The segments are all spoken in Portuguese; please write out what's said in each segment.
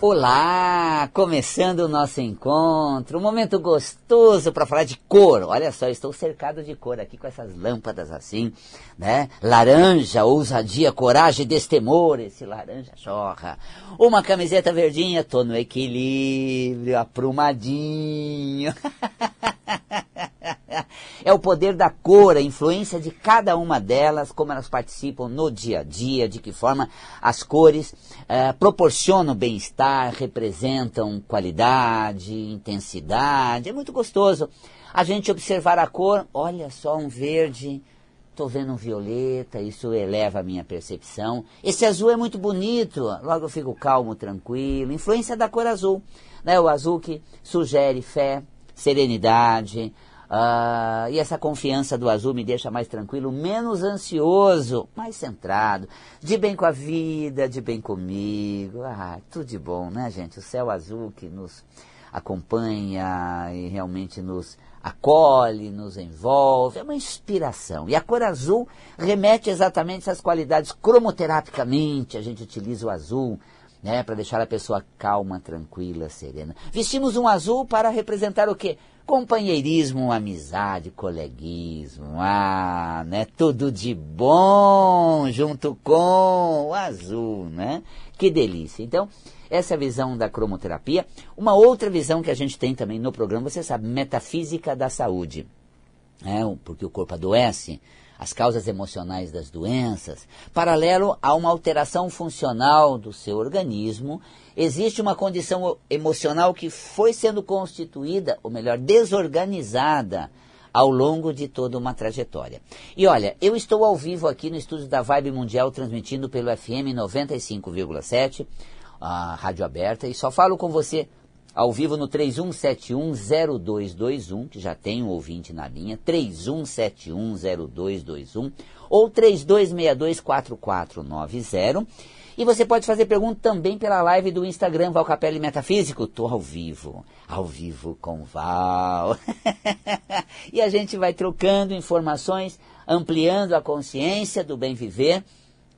Olá, começando o nosso encontro, um momento gostoso para falar de cor. Olha só, estou cercado de cor aqui com essas lâmpadas assim, né? Laranja, ousadia, coragem, destemor, esse laranja chorra. Uma camiseta verdinha, tô no equilíbrio, aprumadinho. é o poder da cor, a influência de cada uma delas, como elas participam no dia a dia, de que forma as cores eh, proporcionam bem-estar, representam qualidade, intensidade. É muito gostoso a gente observar a cor. Olha só, um verde. Estou vendo um violeta, isso eleva a minha percepção. Esse azul é muito bonito, logo eu fico calmo, tranquilo. Influência da cor azul. Né? O azul que sugere fé, serenidade, Uh, e essa confiança do azul me deixa mais tranquilo, menos ansioso, mais centrado, de bem com a vida, de bem comigo. Ah, tudo de bom, né, gente? O céu azul que nos acompanha e realmente nos acolhe, nos envolve, é uma inspiração. E a cor azul remete exatamente às qualidades cromoterapicamente, a gente utiliza o azul né, para deixar a pessoa calma, tranquila, serena. Vestimos um azul para representar o quê? Companheirismo, amizade, coleguismo, ah, né? Tudo de bom junto com o azul, né? Que delícia. Então, essa é a visão da cromoterapia. Uma outra visão que a gente tem também no programa, você sabe, metafísica da saúde. É, porque o corpo adoece, as causas emocionais das doenças, paralelo a uma alteração funcional do seu organismo, existe uma condição emocional que foi sendo constituída, ou melhor, desorganizada, ao longo de toda uma trajetória. E olha, eu estou ao vivo aqui no estúdio da Vibe Mundial, transmitindo pelo FM 95,7, a rádio aberta, e só falo com você ao vivo no 31710221, que já tem um ouvinte na linha, 31710221, ou 32624490. E você pode fazer pergunta também pela live do Instagram Valcapelli Metafísico. Tô ao vivo, ao vivo com Val. e a gente vai trocando informações, ampliando a consciência do bem viver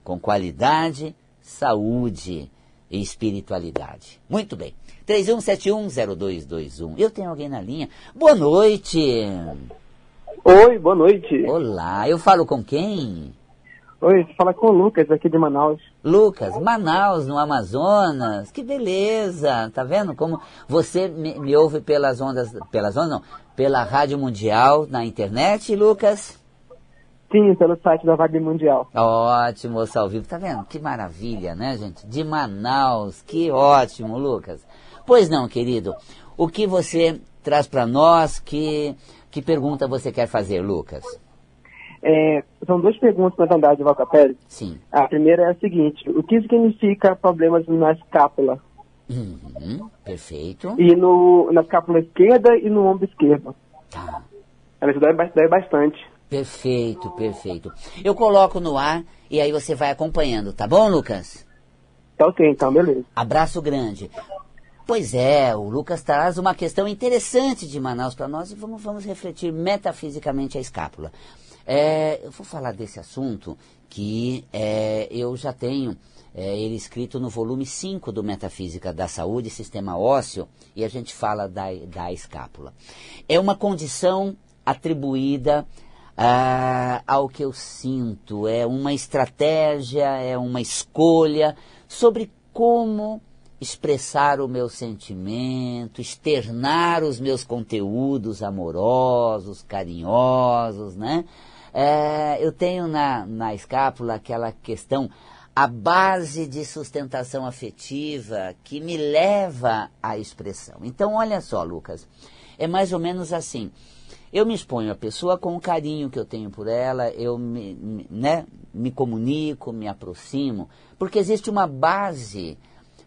com qualidade, saúde e espiritualidade. Muito bem. 31710221. Eu tenho alguém na linha. Boa noite. Oi, boa noite. Olá, eu falo com quem? Oi, você fala com o Lucas aqui de Manaus. Lucas, Manaus, no Amazonas. Que beleza! Tá vendo como você me, me ouve pelas ondas, pelas ondas não, pela Rádio Mundial na internet, Lucas? Sim, pelo site da Vibe Mundial. Ótimo, ao vivo. Tá vendo? Que maravilha, né, gente? De Manaus. Que ótimo, Lucas. Pois não, querido. O que você traz para nós? Que, que pergunta você quer fazer, Lucas? É, são duas perguntas, na verdade, Valcapelli. Sim. A primeira é a seguinte: o que significa problemas na escápula? Uhum, perfeito. E no, na escápula esquerda e no ombro esquerdo. Tá. Dói, dói bastante. Perfeito, perfeito. Eu coloco no ar e aí você vai acompanhando, tá bom, Lucas? Tá ok, então, beleza. Abraço grande. Pois é, o Lucas traz uma questão interessante de Manaus para nós e vamos, vamos refletir metafisicamente a escápula. É, eu vou falar desse assunto que é, eu já tenho é, ele escrito no volume 5 do Metafísica da Saúde, Sistema Ósseo, e a gente fala da, da escápula. É uma condição atribuída ah, ao que eu sinto, é uma estratégia, é uma escolha sobre como expressar o meu sentimento, externar os meus conteúdos amorosos, carinhosos, né? É, eu tenho na, na escápula aquela questão, a base de sustentação afetiva que me leva à expressão. Então, olha só, Lucas, é mais ou menos assim. Eu me exponho à pessoa com o carinho que eu tenho por ela, eu me, né, me comunico, me aproximo, porque existe uma base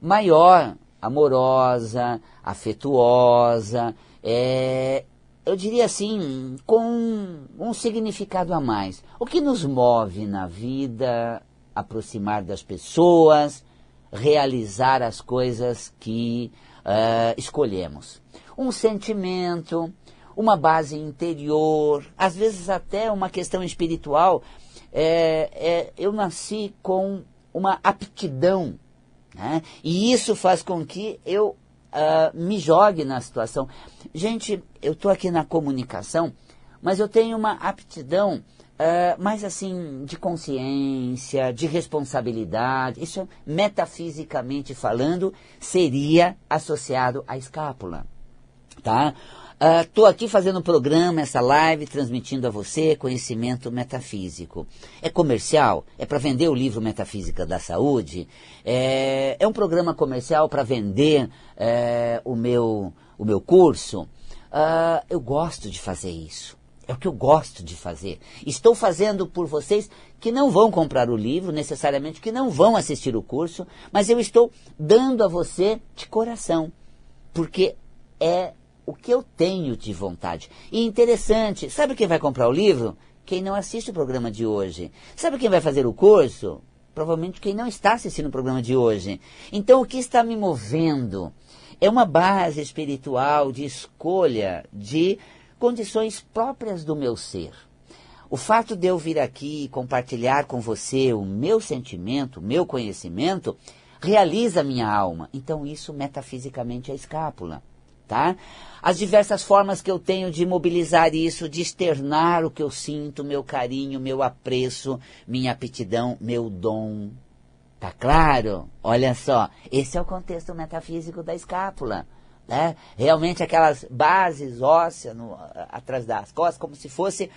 maior, amorosa, afetuosa, é, eu diria assim, com um significado a mais. O que nos move na vida, aproximar das pessoas, realizar as coisas que uh, escolhemos. Um sentimento, uma base interior, às vezes até uma questão espiritual. É, é, eu nasci com uma aptidão Né? E isso faz com que eu uh, me jogue na situação. Gente, eu estou aqui na comunicação, mas eu tenho uma aptidão uh, mais assim de consciência, de responsabilidade. Isso, metafisicamente falando, seria associado à escápula. Tá? Estou uh, aqui fazendo um programa, essa live, transmitindo a você conhecimento metafísico. É comercial? É para vender o livro Metafísica da Saúde? É, é um programa comercial para vender é, o, meu, o meu curso? Uh, eu gosto de fazer isso. É o que eu gosto de fazer. Estou fazendo por vocês que não vão comprar o livro, necessariamente, que não vão assistir o curso, mas eu estou dando a você de coração. Porque é o que eu tenho de vontade. E interessante, sabe quem vai comprar o livro? Quem não assiste o programa de hoje. Sabe quem vai fazer o curso? Provavelmente quem não está assistindo o programa de hoje. Então, o que está me movendo é uma base espiritual de escolha de condições próprias do meu ser. O fato de eu vir aqui compartilhar com você o meu sentimento, o meu conhecimento, realiza a minha alma. Então, isso metafisicamente é escápula tá? As diversas formas que eu tenho de mobilizar isso, de externar o que eu sinto, meu carinho, meu apreço, minha aptidão, meu dom. Tá claro? Olha só, esse é o contexto metafísico da escápula. Né? Realmente aquelas bases ósseas no, atrás das costas, como se fosse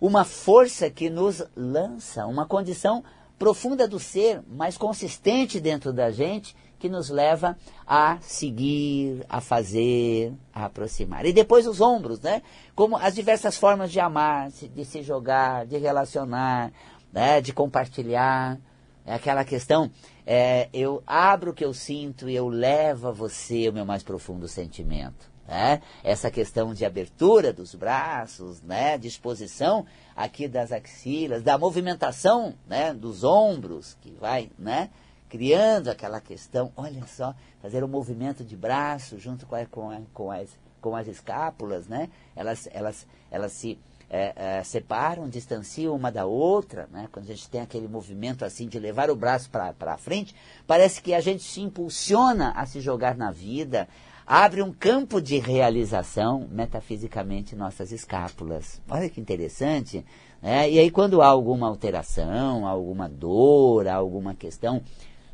uma força que nos lança, uma condição profunda do ser, mais consistente dentro da gente, que nos leva a seguir, a fazer, a aproximar. E depois os ombros, né? Como as diversas formas de amar, de se jogar, de relacionar, né? de compartilhar. É aquela questão, é, eu abro o que eu sinto e eu levo a você o meu mais profundo sentimento. Né? Essa questão de abertura dos braços, né? disposição aqui das axilas, da movimentação né? dos ombros, que vai, né? Criando aquela questão, olha só, fazer um movimento de braço junto com, a, com, a, com, as, com as escápulas, né? Elas, elas, elas se é, é, separam, distanciam uma da outra, né? Quando a gente tem aquele movimento assim de levar o braço para frente, parece que a gente se impulsiona a se jogar na vida, abre um campo de realização metafisicamente nossas escápulas. Olha que interessante. Né? E aí quando há alguma alteração, alguma dor, alguma questão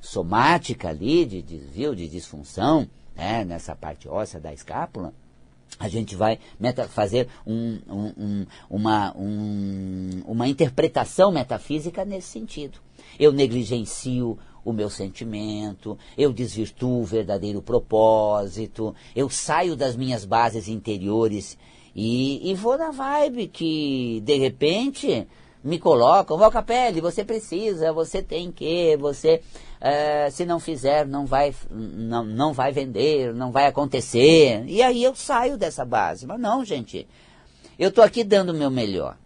somática ali, de desvio, de disfunção, né, nessa parte óssea da escápula, a gente vai meta, fazer um, um, um, uma, uma interpretação metafísica nesse sentido. Eu negligencio o meu sentimento, eu desvirtuo o verdadeiro propósito, eu saio das minhas bases interiores e, e vou na vibe que, de repente, me colocam, Valcapelli, você precisa, você tem que, você é, se não fizer, não vai, não, não vai vender, não vai acontecer. E aí eu saio dessa base. Mas não, gente, eu estou aqui dando o meu melhor.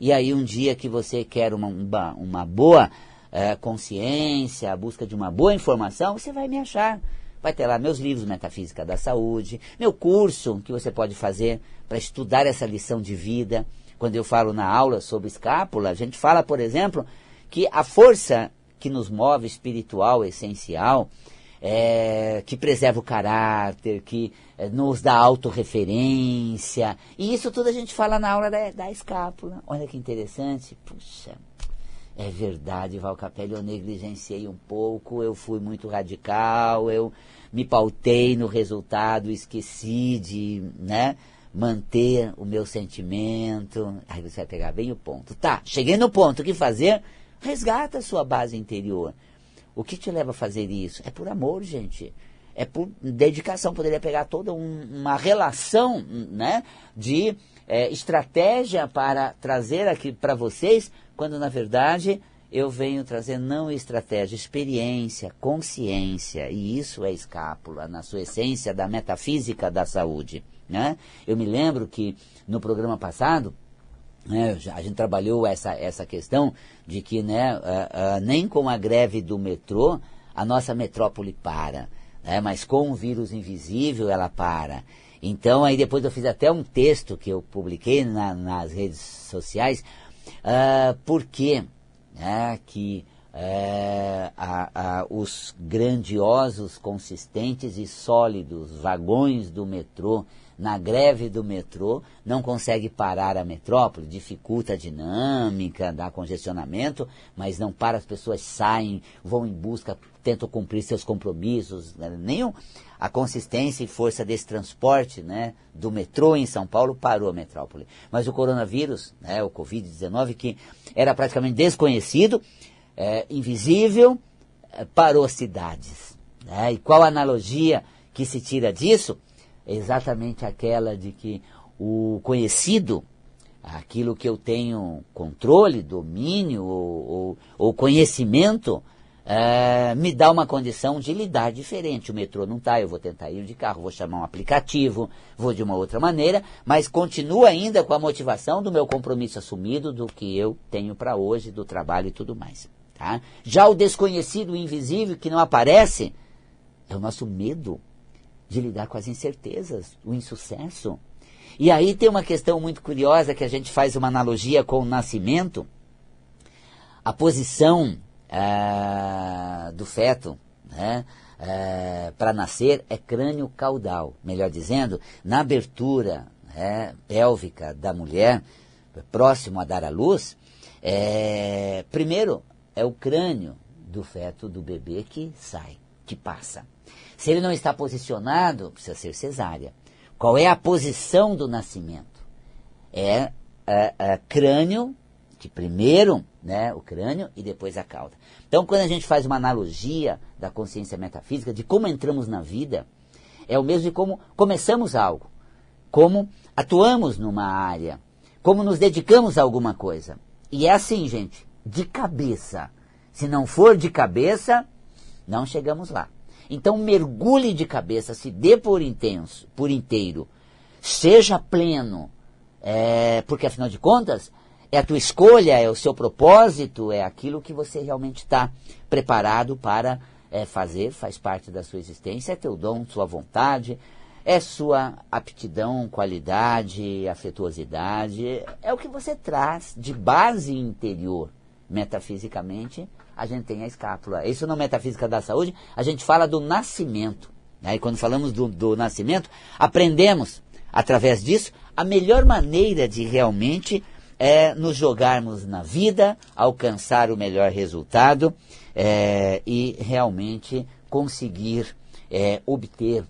E aí um dia que você quer uma, uma, boa é, consciência, a busca de uma boa informação, você vai me achar. Vai ter lá meus livros Metafísica da Saúde, meu curso que você pode fazer para estudar essa lição de vida. Quando eu falo na aula sobre escápula, a gente fala, por exemplo, que a força que nos move, espiritual, essencial, é, que preserva o caráter, que é, nos dá autorreferência. E isso tudo a gente fala na aula da, da escápula. Olha que interessante. Puxa, é verdade, Valcapelli, eu negligenciei um pouco, eu fui muito radical, eu me pautei no resultado, esqueci de né, manter o meu sentimento. Aí você vai pegar bem o ponto. Tá, cheguei no ponto, o que fazer? Resgata a sua base interior. O que te leva a fazer isso? É por amor, gente. É por dedicação. Poderia pegar toda um, uma relação né, de é, estratégia para trazer aqui para vocês, quando na verdade eu venho trazer não estratégia, experiência, consciência. E isso é escápula, na sua essência, da metafísica da saúde. Né? Eu me lembro que no programa passado, né, a gente trabalhou essa, essa questão de que né, uh, uh, nem com a greve do metrô a nossa metrópole para, né, mas com o vírus invisível ela para. Então aí depois eu fiz até um texto que eu publiquei na, nas redes sociais, uh, por que né, que a, os grandiosos, consistentes e sólidos vagões do metrô na greve do metrô, não consegue parar a metrópole, dificulta a dinâmica, dá congestionamento, mas não para, as pessoas saem, vão em busca, tentam cumprir seus compromissos, né? nenhum a consistência e força desse transporte né, do metrô em São Paulo parou a metrópole. Mas o coronavírus, né, o Covid-19, que era praticamente desconhecido, é, invisível, é, parou cidades. Né? E qual a analogia que se tira disso? É exatamente aquela de que o conhecido, aquilo que eu tenho controle, domínio ou, ou, ou conhecimento, é, me dá uma condição de lidar diferente. O metrô não está, eu vou tentar ir de carro, vou chamar um aplicativo, vou de uma outra maneira, mas continuo ainda com a motivação do meu compromisso assumido, do que eu tenho para hoje, do trabalho e tudo mais. Tá? Já o desconhecido, o invisível, que não aparece, é o nosso medo de lidar com as incertezas, o insucesso. E aí tem uma questão muito curiosa que a gente faz uma analogia com o nascimento. A posição ah, do feto né, ah, para nascer é crânio caudal. Melhor dizendo, na abertura né, pélvica da mulher, próximo a dar à luz, é, primeiro é o crânio do feto do bebê que sai, que passa. Se ele não está posicionado, precisa ser cesárea. Qual é a posição do nascimento? É, é, é crânio, que primeiro, né, o crânio e depois a cauda. Então, quando a gente faz uma analogia da consciência metafísica, de como entramos na vida, é o mesmo de como começamos algo, como atuamos numa área, como nos dedicamos a alguma coisa. E é assim, gente, de cabeça. Se não for de cabeça, não chegamos lá. Então mergulhe de cabeça, se dê por intenso, por inteiro, seja pleno, é, porque afinal de contas é a tua escolha, é o seu propósito, é aquilo que você realmente está preparado para é, fazer, faz parte da sua existência, é teu dom, sua vontade, é sua aptidão, qualidade, afetuosidade, é o que você traz de base interior, metafisicamente, a gente tem a escápula. Isso na metafísica da saúde, a gente fala do nascimento. Né? E quando falamos do, do nascimento, aprendemos, através disso, a melhor maneira de realmente é, nos jogarmos na vida, alcançar o melhor resultado é, e realmente conseguir é, obter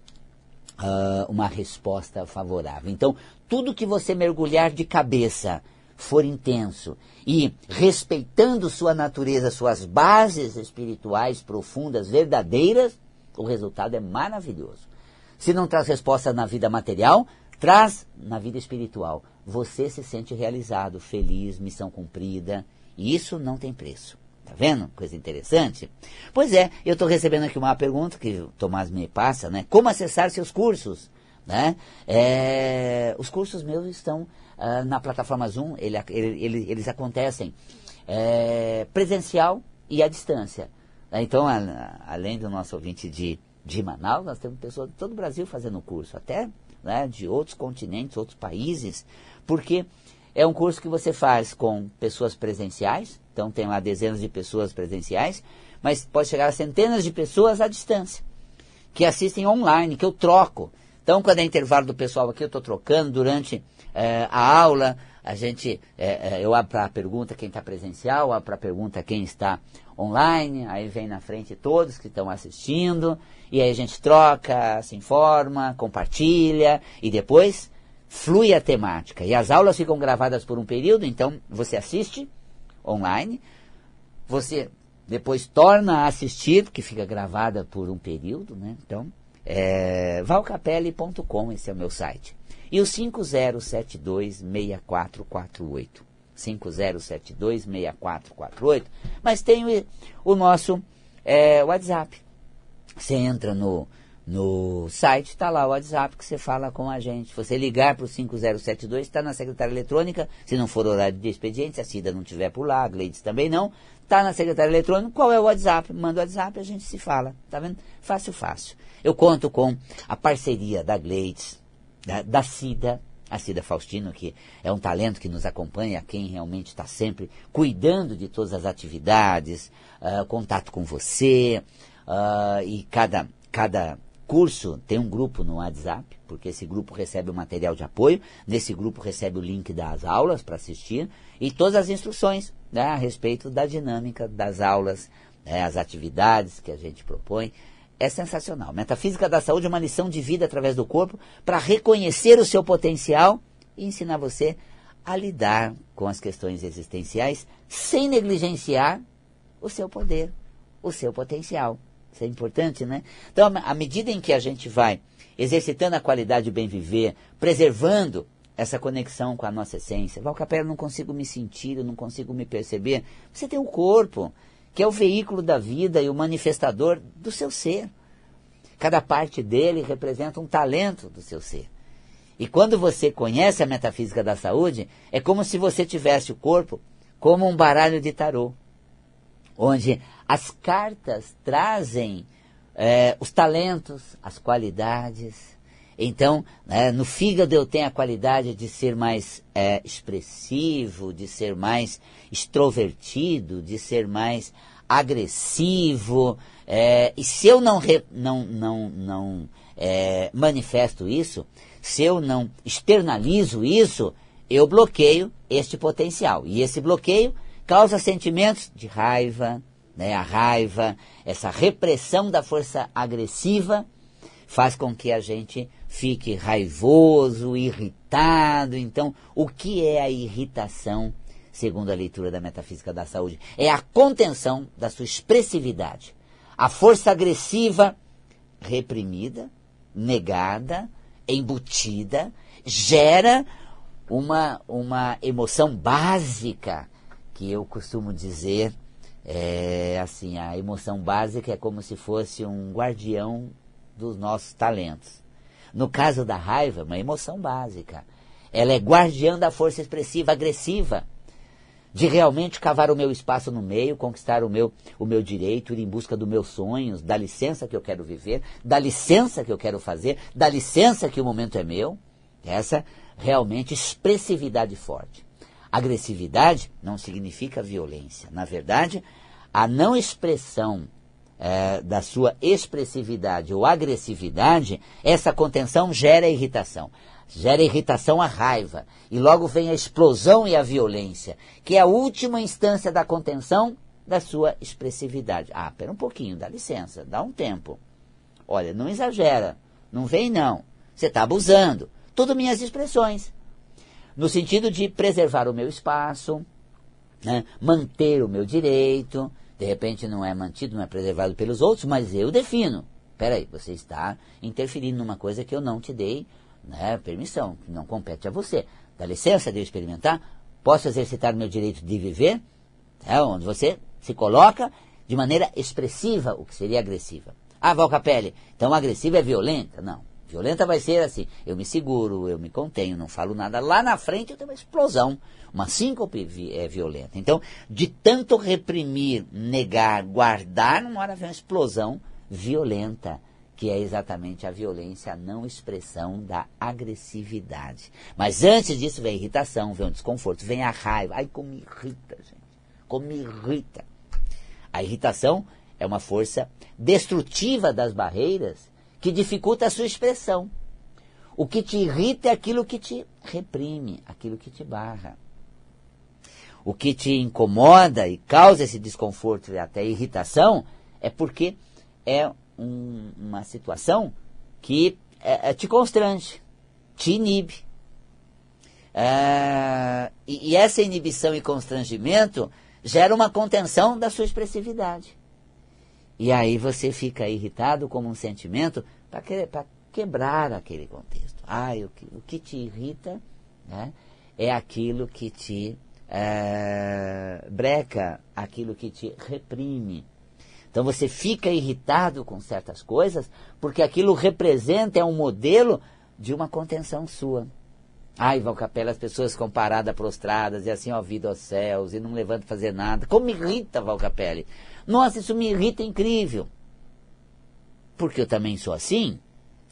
uh, uma resposta favorável. Então, tudo que você mergulhar de cabeça for intenso e respeitando sua natureza, suas bases espirituais profundas, verdadeiras, o resultado é maravilhoso. Se não traz resposta na vida material, traz na vida espiritual. Você se sente realizado, feliz, missão cumprida. E isso não tem preço. Tá vendo? Coisa interessante. Pois é, eu estou recebendo aqui uma pergunta que o Tomás me passa, né? Como acessar seus cursos? Né? É, os cursos meus estão uh, na plataforma Zoom, ele, ele, ele, eles acontecem é, presencial e à distância. Então, a, além do nosso ouvinte de, de Manaus, nós temos pessoas de todo o Brasil fazendo o curso, até né, de outros continentes, outros países, porque é um curso que você faz com pessoas presenciais, então tem lá dezenas de pessoas presenciais, mas pode chegar a centenas de pessoas à distância, que assistem online, que eu troco. Então, quando é intervalo do pessoal aqui, eu estou trocando durante é, a aula, a gente, é, eu abro para a pergunta quem está presencial, abro para a pergunta quem está online, aí vem na frente todos que estão assistindo, e aí a gente troca, se informa, compartilha, e depois flui a temática. E as aulas ficam gravadas por um período, então você assiste online, você depois torna a assistir, que fica gravada por um período, né? Então, é, valcapelli.com, esse é o meu site. E o 50726448. 50726448. Mas tem o, o nosso é, WhatsApp. Você entra no, no site, está lá o WhatsApp que você fala com a gente. Você ligar para o 5072, está na secretária eletrônica, se não for horário de expediente, se a Cida não estiver por lá, a Gleides também não, está na secretária eletrônica, qual é o WhatsApp? Manda o WhatsApp a gente se fala, tá vendo? Fácil, fácil. Eu conto com a parceria da Gleides, da, da Cida, a Cida Faustino, que é um talento que nos acompanha, quem realmente está sempre cuidando de todas as atividades, uh, contato com você, uh, e cada, cada curso tem um grupo no WhatsApp, porque esse grupo recebe o material de apoio, nesse grupo recebe o link das aulas para assistir e todas as instruções né, a respeito da dinâmica das aulas, né, as atividades que a gente propõe é sensacional. Metafísica da Saúde é uma lição de vida através do corpo para reconhecer o seu potencial e ensinar você a lidar com as questões existenciais sem negligenciar o seu poder, o seu potencial. Isso é importante, né? Então, à medida em que a gente vai exercitando a qualidade de bem viver, preservando essa conexão com a nossa essência, Valcapela, eu não consigo me sentir, eu não consigo me perceber. Você tem um corpo, que é o veículo da vida e o manifestador do seu ser. Cada parte dele representa um talento do seu ser. E quando você conhece a metafísica da saúde, é como se você tivesse o corpo como um baralho de tarô, onde as cartas trazem é, os talentos, as qualidades. Então, né, no fígado eu tenho a qualidade de ser mais é, expressivo, de ser mais extrovertido, de ser mais agressivo. É, e se eu não, re, não, não, não é, manifesto isso, se eu não externalizo isso, eu bloqueio este potencial. E esse bloqueio causa sentimentos de raiva, né? a raiva, essa repressão da força agressiva faz com que a gente fique raivoso, irritado. Então, o que é a irritação? segundo a leitura da metafísica da saúde, é a contenção da sua expressividade. A força agressiva reprimida, negada, embutida, gera uma, uma emoção básica que eu costumo dizer é assim, a emoção básica é como se fosse um guardião dos nossos talentos. No caso da raiva, é uma emoção básica. Ela é guardiã da força expressiva agressiva de realmente cavar o meu espaço no meio, conquistar o meu, o meu direito, ir em busca dos meus sonhos, da licença que eu quero viver, da licença que eu quero fazer, da licença que o momento é meu. Essa realmente expressividade forte. Agressividade não significa violência. Na verdade, a não expressão é, da sua expressividade ou agressividade, essa contenção gera irritação gera irritação a raiva. E logo vem a explosão e a violência, que é a última instância da contenção da sua expressividade. Ah, pera um pouquinho, dá licença, dá um tempo. Olha, não exagera, não vem não. Você está abusando. Tudo minhas expressões. No sentido de preservar o meu espaço, né, manter o meu direito. De repente não é mantido, não é preservado pelos outros, mas eu defino. Peraí, você está interferindo numa coisa que eu não te dei né, permissão, que não compete a você. Dá licença de eu experimentar? Posso exercitar meu direito de viver? É onde você se coloca de maneira expressiva, o que seria agressiva. Ah, Val Capelli, então agressiva é violenta? Não. Violenta vai ser assim, eu me seguro, eu me contenho, não falo nada. Lá na frente eu tenho uma explosão, uma síncope é violenta. Então, de tanto reprimir, negar, guardar, numa hora vem uma explosão violenta que é exatamente a violência, a não expressão da agressividade. Mas antes disso vem a irritação, vem o desconforto, vem a raiva. Ai, como irrita, gente. Como irrita. A irritação é uma força destrutiva das barreiras que dificulta a sua expressão. O que te irrita é aquilo que te reprime, aquilo que te barra. O que te incomoda e causa esse desconforto e até irritação é porque é um, uma situação que é, é, te constrange, te inibe. É, e, e, essa inibição e constrangimento gera uma contenção da sua expressividade. E aí você fica irritado como um sentimento para que, quebrar aquele contexto. Ah, o que, o que te irrita né, é aquilo que te é, breca, aquilo que te reprime. Então você fica irritado com certas coisas porque aquilo representa, é um modelo de uma contenção sua. Ai, Valcapela, as pessoas ficam paradas, prostradas, e assim, ó, vida aos céus, e não levantam fazer nada. Como me irrita, Valcapelli. Nossa, isso me irrita incrível. Porque eu também sou assim.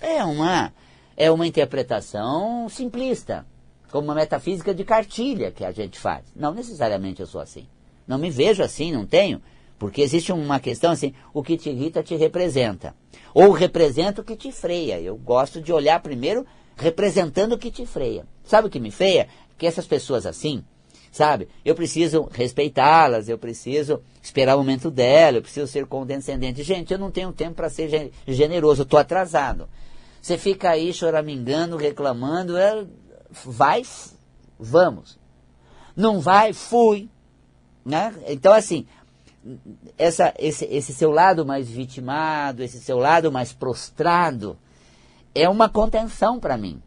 É uma, é uma interpretação simplista. como uma metafísica de cartilha que a gente faz. Não necessariamente eu sou assim. Não me vejo assim, não tenho. Porque existe uma questão assim, o que te irrita te representa. Ou representa o que te freia. Eu gosto de olhar primeiro representando o que te freia. Sabe o que me freia? Que essas pessoas assim, sabe? Eu preciso respeitá-las, eu preciso esperar o momento dela, eu preciso ser condescendente. Gente, eu não tenho tempo para ser generoso, eu estou atrasado. Você fica aí choramingando, reclamando, é, vai, vamos. Não vai, fui. Né? Então, assim, essa, esse, esse seu lado mais vitimado, esse seu lado mais prostrado, é uma contenção para mim.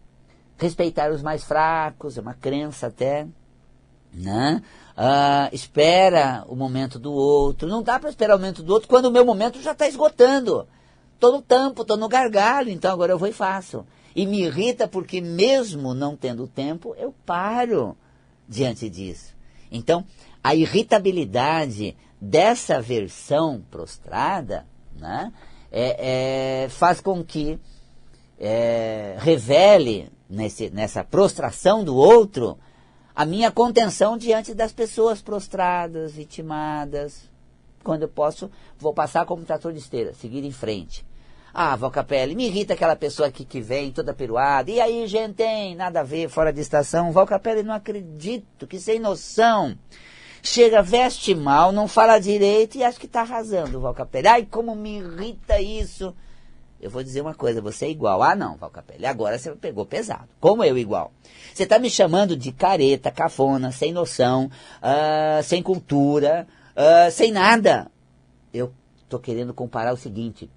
Respeitar os mais fracos, é uma crença até. Né? Ah, espera o momento do outro. Não dá para esperar o momento do outro quando o meu momento já está esgotando. Estou no tampo, estou no gargalo, então agora eu vou e faço. E me irrita porque, mesmo não tendo tempo, eu paro diante disso. Então, a irritabilidade dessa versão prostrada né, é, é, faz com que é, revele nesse, nessa prostração do outro a minha contenção diante das pessoas prostradas, vitimadas. Quando eu posso, vou passar como trator de esteira, seguir em frente. Ah, Valcapelli, me irrita aquela pessoa aqui que vem toda peruada. E aí, gente, tem nada a ver, fora de estação. Valcapelli, não acredito, que sem noção. Chega, veste mal, não fala direito e acha que está arrasando, Valcapelli. Ai, como me irrita isso. Eu vou dizer uma coisa, você é igual. Ah, não, Valcapelli, agora você pegou pesado. Como eu igual? Você está me chamando de careta, cafona, sem noção, uh, sem cultura, uh, sem nada. Eu estou querendo comparar o seguinte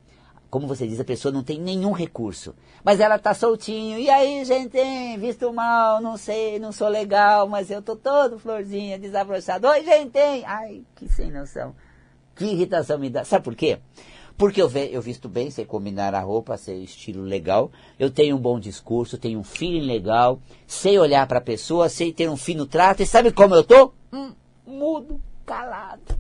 como você diz, a pessoa não tem nenhum recurso. Mas ela tá soltinho. E aí, gente, hein? visto mal, não sei, não sou legal, mas eu tô todo florzinha, desabrochado. Oi, gente, hein? Ai, que sem noção. Que irritação me dá. Sabe por quê? Porque eu, eu visto bem, sei combinar a roupa, sei estilo legal, eu tenho um bom discurso, tenho um feeling legal, sei olhar para a pessoa, sei ter um fino trato, e sabe como eu tô? Hum, mudo, calado.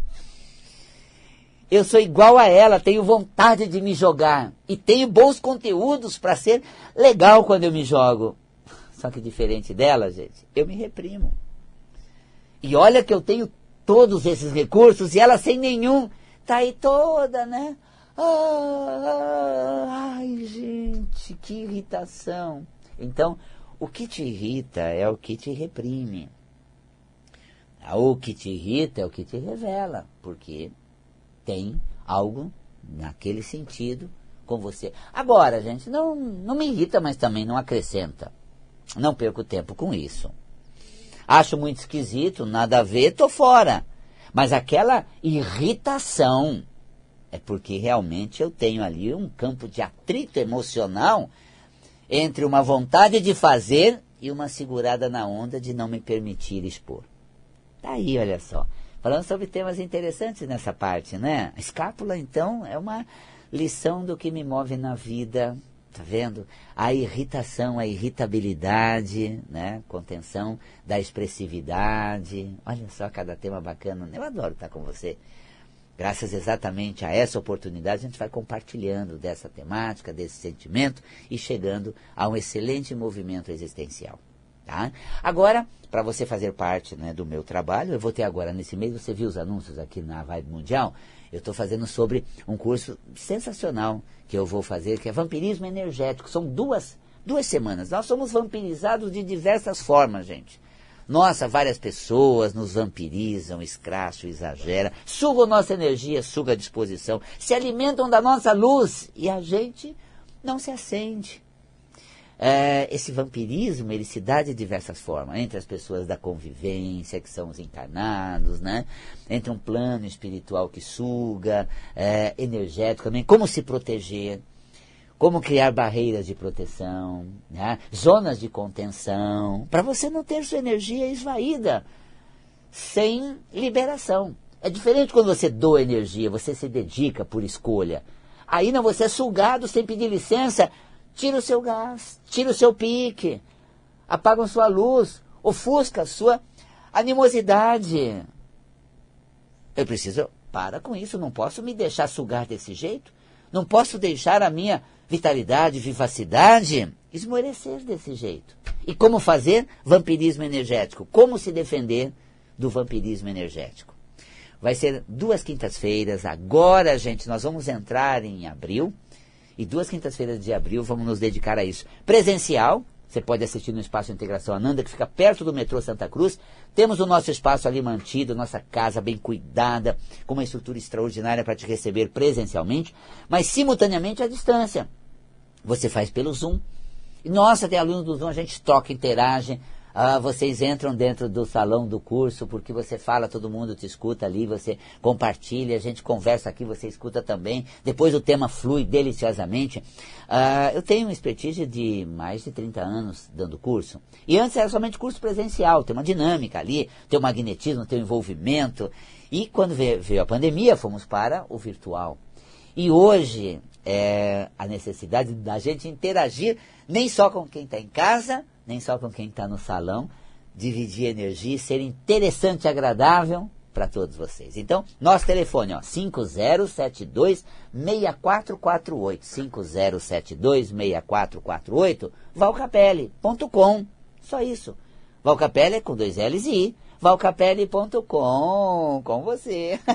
Eu sou igual a ela, tenho vontade de me jogar. E tenho bons conteúdos para ser legal quando eu me jogo. Só que diferente dela, gente, eu me reprimo. E olha que eu tenho todos esses recursos e ela sem nenhum. Tá aí toda, né? Ah, ai, gente, que irritação. Então, o que te irrita é o que te reprime. O que te irrita é o que te revela, porque tem algo naquele sentido com você. Agora, gente, não, não me irrita, mas também não acrescenta. Não perco tempo com isso. Acho muito esquisito, nada a ver, tô fora. Mas aquela irritação é porque realmente eu tenho ali um campo de atrito emocional entre uma vontade de fazer e uma segurada na onda de não me permitir expor. Tá aí, olha só falando sobre temas interessantes nessa parte, né? A escápula, então, é uma lição do que me move na vida, tá vendo? A irritação, a irritabilidade, né? Contenção da expressividade. Olha só cada tema bacana. Eu adoro estar com você. Graças exatamente a essa oportunidade, a gente vai compartilhando dessa temática, desse sentimento e chegando a um excelente movimento existencial. Tá? Agora, para você fazer parte né, do meu trabalho, eu vou ter agora nesse mês, você viu os anúncios aqui na Vibe Mundial, eu estou fazendo sobre um curso sensacional que eu vou fazer, que é vampirismo energético. São duas, duas semanas. Nós somos vampirizados de diversas formas, gente. Nossa, várias pessoas nos vampirizam, escracham, exagera, sugam nossa energia, sugam a disposição, se alimentam da nossa luz e a gente não se acende. É, esse vampirismo ele se dá de diversas formas. Entre as pessoas da convivência que são os encarnados né? Entre um plano espiritual que suga é, energético também como se proteger como criar barreiras de proteção né? zonas de contenção para você não ter sua energia esvaída sem liberação é diferente quando você doa energia você se dedica por escolha aí não você é sugado sem pedir licença Tira o seu gás, tira o seu pique, apagam sua luz, ofusca a sua animosidade. Eu preciso, para com isso, não posso me deixar sugar desse jeito, não posso deixar a minha vitalidade, vivacidade esmorecer desse jeito. E como fazer vampirismo energético? Como se defender do vampirismo energético? Vai ser duas quintas-feiras. Agora, gente, nós vamos entrar em abril. E duas quintas-feiras de abril vamos nos dedicar a isso. Presencial, você pode assistir no Espaço Integração Ananda, que fica perto do metrô Santa Cruz. Temos o nosso espaço ali mantido, nossa casa bem cuidada, com uma estrutura extraordinária para te receber presencialmente, mas simultaneamente à distância. Você faz pelo Zoom. E nossa, tem alunos do Zoom, a gente toca, interage, ah, vocês entram dentro do salão do curso, porque você fala, todo mundo te escuta ali, você compartilha, a gente conversa aqui, você escuta também. Depois o tema flui deliciosamente. Ah, eu tenho uma expertise de mais de 30 anos dando curso. E antes era somente curso presencial, tem uma dinâmica ali, tem o magnetismo, tem o envolvimento. E quando veio a pandemia, fomos para o virtual. E hoje é a necessidade da gente interagir nem só com quem está em casa, nem só com quem está no salão, dividir energia e ser interessante e agradável para todos vocês. Então, nosso telefone, ó, 5072-6448, 5072-6448, valcapelli.com, só isso. Valcapelli é com dois L's e I, valcapelli.com, com você.